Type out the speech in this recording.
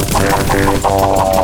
っていこう